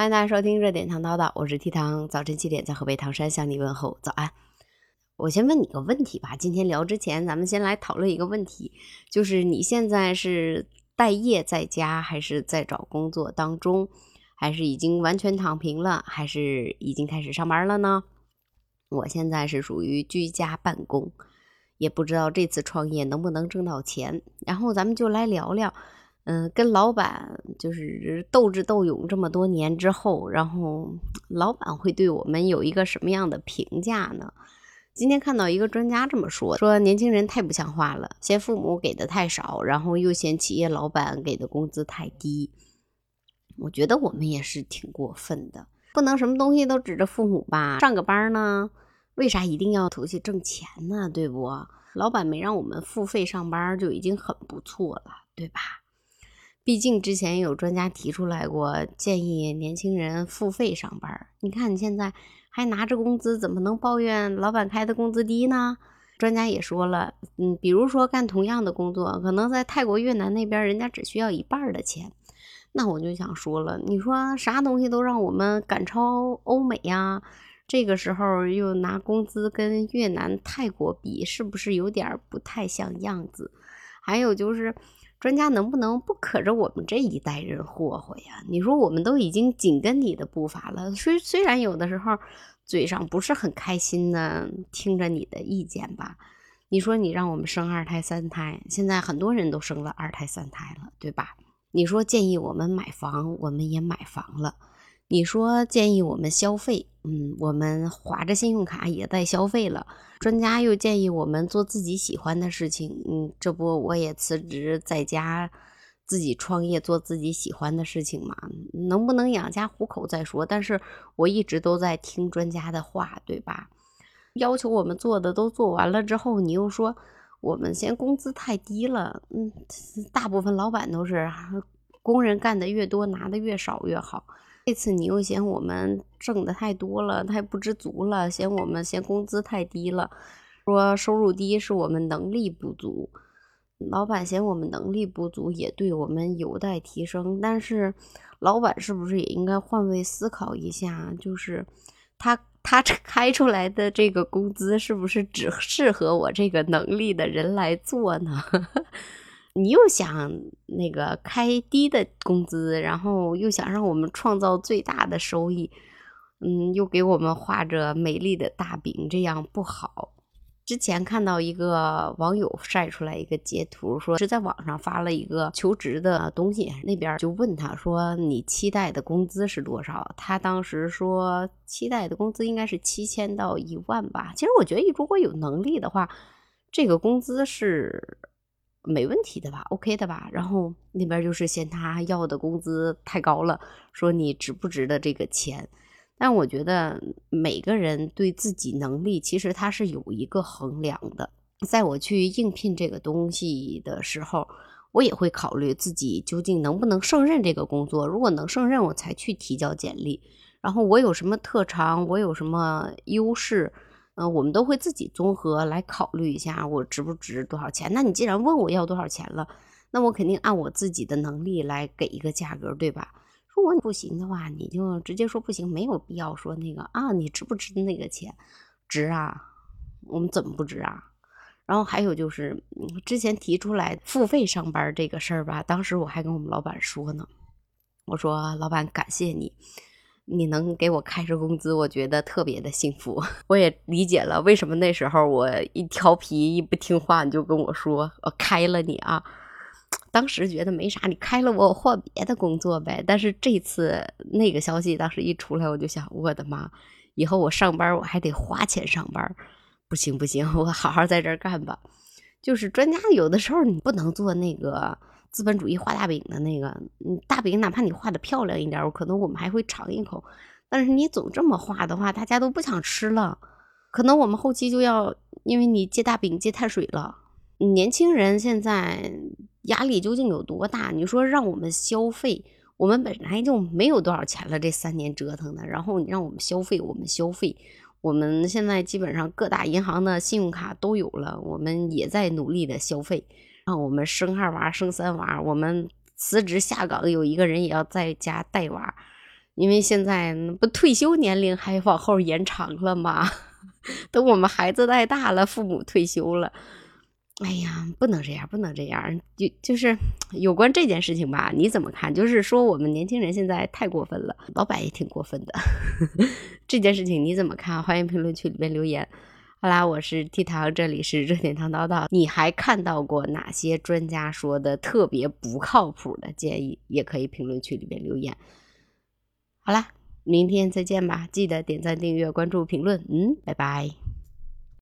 欢迎大家收听热点糖叨叨，我是 T 糖，早晨七点在河北唐山向你问候早安。我先问你个问题吧，今天聊之前，咱们先来讨论一个问题，就是你现在是待业在家，还是在找工作当中，还是已经完全躺平了，还是已经开始上班了呢？我现在是属于居家办公，也不知道这次创业能不能挣到钱。然后咱们就来聊聊，嗯，跟老板就是斗智斗勇这么多年之后，然后老板会对我们有一个什么样的评价呢？今天看到一个专家这么说，说年轻人太不像话了，嫌父母给的太少，然后又嫌企业老板给的工资太低。我觉得我们也是挺过分的。不能什么东西都指着父母吧？上个班呢，为啥一定要出去挣钱呢？对不？老板没让我们付费上班就已经很不错了，对吧？毕竟之前有专家提出来过，建议年轻人付费上班。你看你现在还拿着工资，怎么能抱怨老板开的工资低呢？专家也说了，嗯，比如说干同样的工作，可能在泰国、越南那边，人家只需要一半的钱。那我就想说了，你说啥东西都让我们赶超欧美呀？这个时候又拿工资跟越南、泰国比，是不是有点不太像样子？还有就是，专家能不能不可着我们这一代人霍霍呀？你说我们都已经紧跟你的步伐了，虽虽然有的时候嘴上不是很开心的听着你的意见吧，你说你让我们生二胎、三胎，现在很多人都生了二胎、三胎了，对吧？你说建议我们买房，我们也买房了。你说建议我们消费，嗯，我们划着信用卡也在消费了。专家又建议我们做自己喜欢的事情，嗯，这不我也辞职在家自己创业做自己喜欢的事情嘛？能不能养家糊口再说。但是我一直都在听专家的话，对吧？要求我们做的都做完了之后，你又说。我们嫌工资太低了，嗯，大部分老板都是工人干的越多，拿的越少越好。这次你又嫌我们挣的太多了，太不知足了，嫌我们嫌工资太低了，说收入低是我们能力不足。老板嫌我们能力不足，也对我们有待提升。但是，老板是不是也应该换位思考一下？就是他。他开出来的这个工资是不是只适合我这个能力的人来做呢？你又想那个开低的工资，然后又想让我们创造最大的收益，嗯，又给我们画着美丽的大饼，这样不好。之前看到一个网友晒出来一个截图，说是在网上发了一个求职的东西，那边就问他说：“你期待的工资是多少？”他当时说：“期待的工资应该是七千到一万吧。”其实我觉得，如果有能力的话，这个工资是没问题的吧，OK 的吧。然后那边就是嫌他要的工资太高了，说你值不值得这个钱。但我觉得每个人对自己能力其实他是有一个衡量的。在我去应聘这个东西的时候，我也会考虑自己究竟能不能胜任这个工作。如果能胜任，我才去提交简历。然后我有什么特长，我有什么优势，嗯，我们都会自己综合来考虑一下，我值不值多少钱。那你既然问我要多少钱了，那我肯定按我自己的能力来给一个价格，对吧？如果你不行的话，你就直接说不行，没有必要说那个啊，你值不值那个钱？值啊，我们怎么不值啊？然后还有就是，之前提出来付费上班这个事儿吧，当时我还跟我们老板说呢，我说老板感谢你，你能给我开着工资，我觉得特别的幸福。我也理解了为什么那时候我一调皮一不听话，你就跟我说我开了你啊。当时觉得没啥，你开了我，我换别的工作呗。但是这次那个消息当时一出来，我就想，我的妈，以后我上班我还得花钱上班，不行不行，我好好在这儿干吧。就是专家有的时候你不能做那个资本主义画大饼的那个，嗯，大饼哪怕你画的漂亮一点，可能我们还会尝一口。但是你总这么画的话，大家都不想吃了，可能我们后期就要因为你借大饼借太水了。年轻人现在。压力究竟有多大？你说让我们消费，我们本来就没有多少钱了，这三年折腾的。然后你让我们消费，我们消费，我们现在基本上各大银行的信用卡都有了，我们也在努力的消费。我们生二娃、生三娃，我们辞职下岗，有一个人也要在家带娃。因为现在不退休年龄还往后延长了吗？等我们孩子带大了，父母退休了，哎呀，不能这样，不能这样。就就是有关这件事情吧，你怎么看？就是说我们年轻人现在太过分了，老板也挺过分的。这件事情你怎么看？欢迎评论区里面留言。好啦，我是 T 糖，这里是热点糖叨叨。你还看到过哪些专家说的特别不靠谱的建议？也可以评论区里面留言。好啦，明天再见吧！记得点赞、订阅、关注、评论。嗯，拜拜。